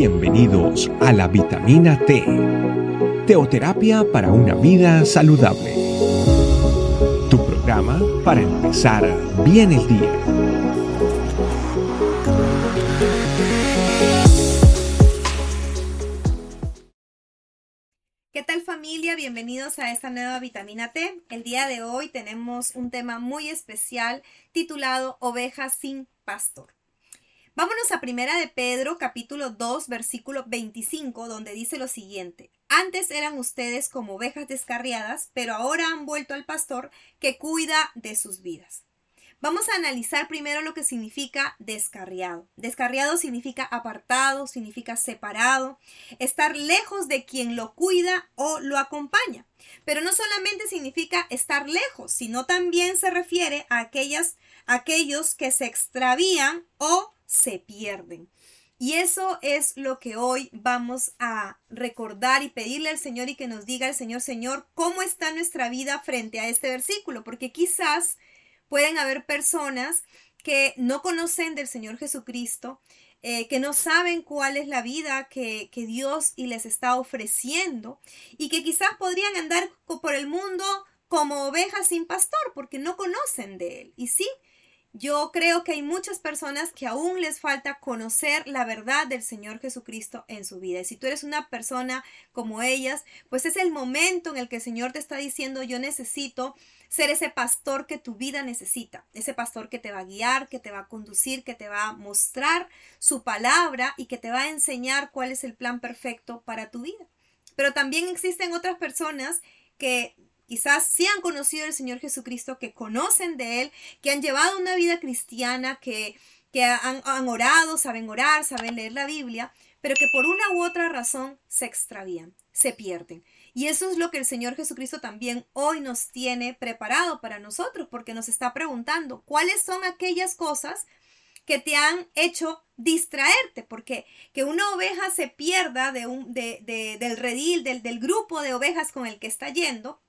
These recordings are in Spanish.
Bienvenidos a la vitamina T, teoterapia para una vida saludable. Tu programa para empezar bien el día. ¿Qué tal familia? Bienvenidos a esta nueva vitamina T. El día de hoy tenemos un tema muy especial titulado Ovejas sin pastor. Vámonos a Primera de Pedro, capítulo 2, versículo 25, donde dice lo siguiente. Antes eran ustedes como ovejas descarriadas, pero ahora han vuelto al pastor que cuida de sus vidas. Vamos a analizar primero lo que significa descarriado. Descarriado significa apartado, significa separado, estar lejos de quien lo cuida o lo acompaña. Pero no solamente significa estar lejos, sino también se refiere a aquellas, aquellos que se extravían o se pierden. Y eso es lo que hoy vamos a recordar y pedirle al Señor y que nos diga el Señor, Señor, cómo está nuestra vida frente a este versículo, porque quizás pueden haber personas que no conocen del Señor Jesucristo, eh, que no saben cuál es la vida que, que Dios y les está ofreciendo y que quizás podrían andar por el mundo como ovejas sin pastor porque no conocen de Él. Y sí, yo creo que hay muchas personas que aún les falta conocer la verdad del Señor Jesucristo en su vida. Y si tú eres una persona como ellas, pues es el momento en el que el Señor te está diciendo, yo necesito ser ese pastor que tu vida necesita, ese pastor que te va a guiar, que te va a conducir, que te va a mostrar su palabra y que te va a enseñar cuál es el plan perfecto para tu vida. Pero también existen otras personas que quizás sí han conocido al Señor Jesucristo, que conocen de Él, que han llevado una vida cristiana, que, que han, orado, saben orar, saben leer la Biblia, pero que por una u otra razón se extravían, se pierden. Y eso es lo que el Señor Jesucristo también hoy nos tiene preparado para nosotros, porque nos está preguntando cuáles son aquellas cosas que te han hecho distraerte, porque que una oveja se pierda del redil, del, del grupo de ovejas con el que está yendo,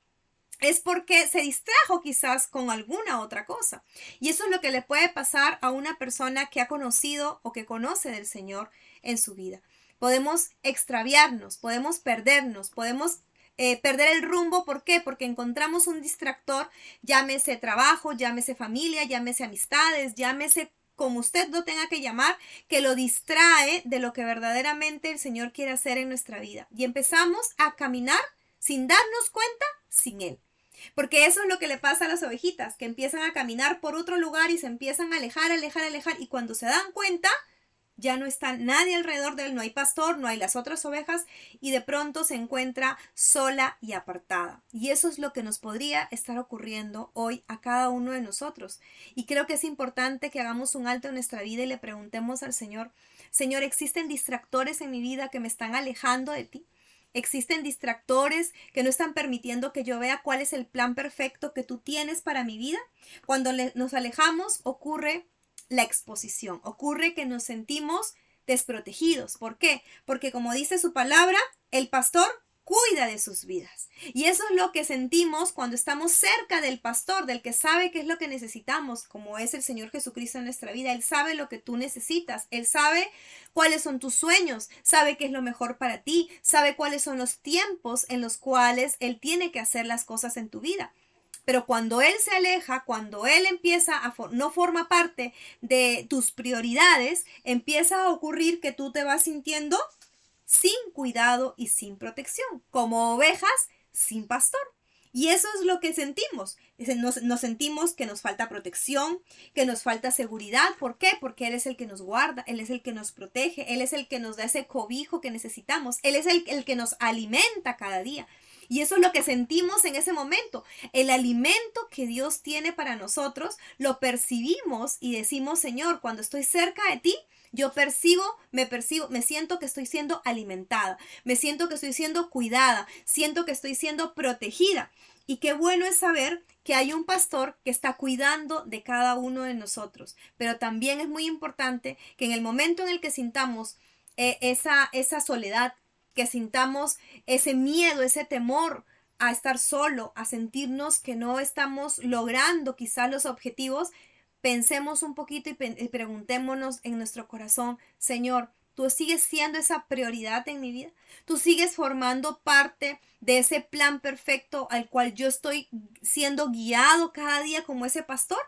es porque se distrajo quizás con alguna otra cosa. Y eso es lo que le puede pasar a una persona que ha conocido o que conoce del Señor en su vida. Podemos extraviarnos, podemos perdernos, podemos eh, perder el rumbo. ¿Por qué? Porque encontramos un distractor, llámese trabajo, llámese familia, llámese amistades, llámese como usted lo tenga que llamar, que lo distrae de lo que verdaderamente el Señor quiere hacer en nuestra vida. Y empezamos a caminar sin darnos cuenta sin Él. Porque eso es lo que le pasa a las ovejitas, que empiezan a caminar por otro lugar y se empiezan a alejar, alejar, alejar. Y cuando se dan cuenta, ya no está nadie alrededor de él, no hay pastor, no hay las otras ovejas y de pronto se encuentra sola y apartada. Y eso es lo que nos podría estar ocurriendo hoy a cada uno de nosotros. Y creo que es importante que hagamos un alto en nuestra vida y le preguntemos al Señor, Señor, ¿existen distractores en mi vida que me están alejando de ti? Existen distractores que no están permitiendo que yo vea cuál es el plan perfecto que tú tienes para mi vida. Cuando nos alejamos ocurre la exposición, ocurre que nos sentimos desprotegidos. ¿Por qué? Porque como dice su palabra, el pastor cuida de sus vidas. Y eso es lo que sentimos cuando estamos cerca del pastor, del que sabe qué es lo que necesitamos, como es el Señor Jesucristo en nuestra vida. Él sabe lo que tú necesitas, Él sabe cuáles son tus sueños, sabe qué es lo mejor para ti, sabe cuáles son los tiempos en los cuales Él tiene que hacer las cosas en tu vida. Pero cuando Él se aleja, cuando Él empieza a no forma parte de tus prioridades, empieza a ocurrir que tú te vas sintiendo sin cuidado y sin protección, como ovejas sin pastor. Y eso es lo que sentimos. Nos, sentimos que nos falta protección, que nos falta seguridad. ¿Por qué? Porque Él es el que nos guarda, Él es el que nos protege, Él es el que nos da ese cobijo que necesitamos, Él es el que nos alimenta cada día. Y eso es lo que sentimos en ese momento. El alimento que Dios tiene para nosotros lo percibimos y decimos, Señor, cuando estoy cerca de ti, yo percibo, me percibo, me siento que estoy siendo alimentada, me siento que estoy siendo cuidada, siento que estoy siendo protegida. Y qué bueno es saber que hay un pastor que está cuidando de cada uno de nosotros. Pero también es muy importante que en el momento en el que sintamos eh, esa, esa soledad, que sintamos ese miedo, ese temor a estar solo, a sentirnos que no estamos logrando quizás los objetivos, pensemos un poquito y, preguntémonos en nuestro corazón, Señor, ¿Tú sigues siendo esa prioridad en mi vida? ¿Tú sigues formando parte de ese plan perfecto al cual yo estoy siendo guiado cada día como ese pastor?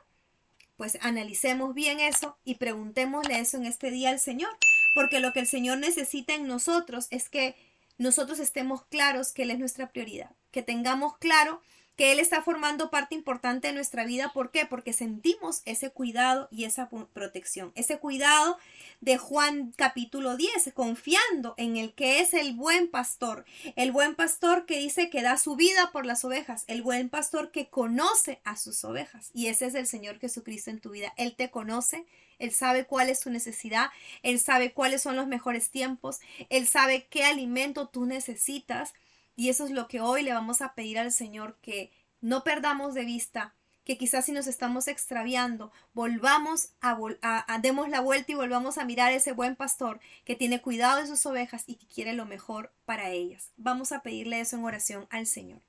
Pues analicemos bien eso y preguntémosle eso en este día al Señor, porque lo que el Señor necesita en nosotros es que nosotros estemos claros que Él es nuestra prioridad, que tengamos claro que Él está formando parte importante de nuestra vida. ¿Por qué? Porque sentimos ese cuidado y esa protección. Ese cuidado de Juan capítulo 10, confiando en el que es el buen pastor. El buen pastor que dice que da su vida por las ovejas. El buen pastor que conoce a sus ovejas. Y ese es el Señor Jesucristo en tu vida. Él te conoce. Él sabe cuál es tu necesidad, Él sabe cuáles son los mejores tiempos, Él sabe qué alimento tú necesitas y eso es lo que hoy le vamos a pedir al Señor, que no perdamos de vista, que quizás si nos estamos extraviando, volvamos a, a, demos la vuelta y volvamos a mirar a ese buen pastor que tiene cuidado de sus ovejas y que quiere lo mejor para ellas. Vamos a pedirle eso en oración al Señor.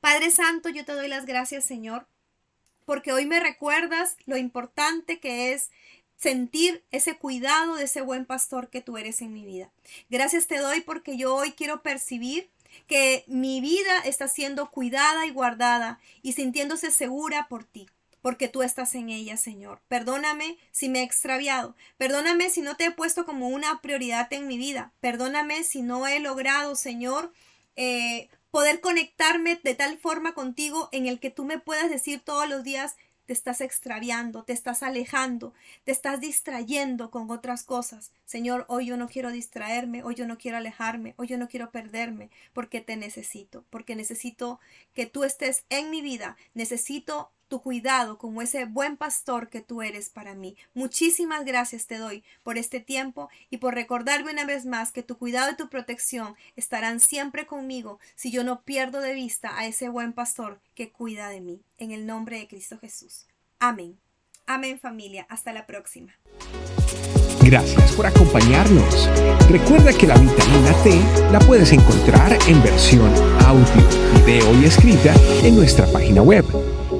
Padre Santo, yo te doy las gracias, Señor, porque hoy me recuerdas lo importante que es sentir ese cuidado de ese buen pastor que tú eres en mi vida. Gracias te doy porque yo hoy quiero percibir que mi vida está siendo cuidada y guardada y sintiéndose segura por ti porque tú estás en ella, Señor. Perdóname si me he extraviado. Perdóname si no te he puesto como una prioridad en mi vida. Perdóname si no he logrado, Señor, eh, poder conectarme de tal forma contigo en el que tú me puedas decir todos los días, te estás extraviando, te estás alejando, te estás distrayendo con otras cosas. Señor, hoy yo no quiero distraerme, hoy yo no quiero alejarme, hoy yo no quiero perderme, porque te necesito, porque necesito que tú estés en mi vida, necesito tu cuidado como ese buen pastor que tú eres para mí. Muchísimas gracias te doy por este tiempo y por recordarme una vez más que tu cuidado y tu protección estarán siempre conmigo si yo no pierdo de vista a ese buen pastor que cuida de mí. En el nombre de Cristo Jesús. Amén. Amén familia. Hasta la próxima. Gracias por acompañarnos. Recuerda que la vitamina T la puedes encontrar en versión audio, video y escrita en nuestra página web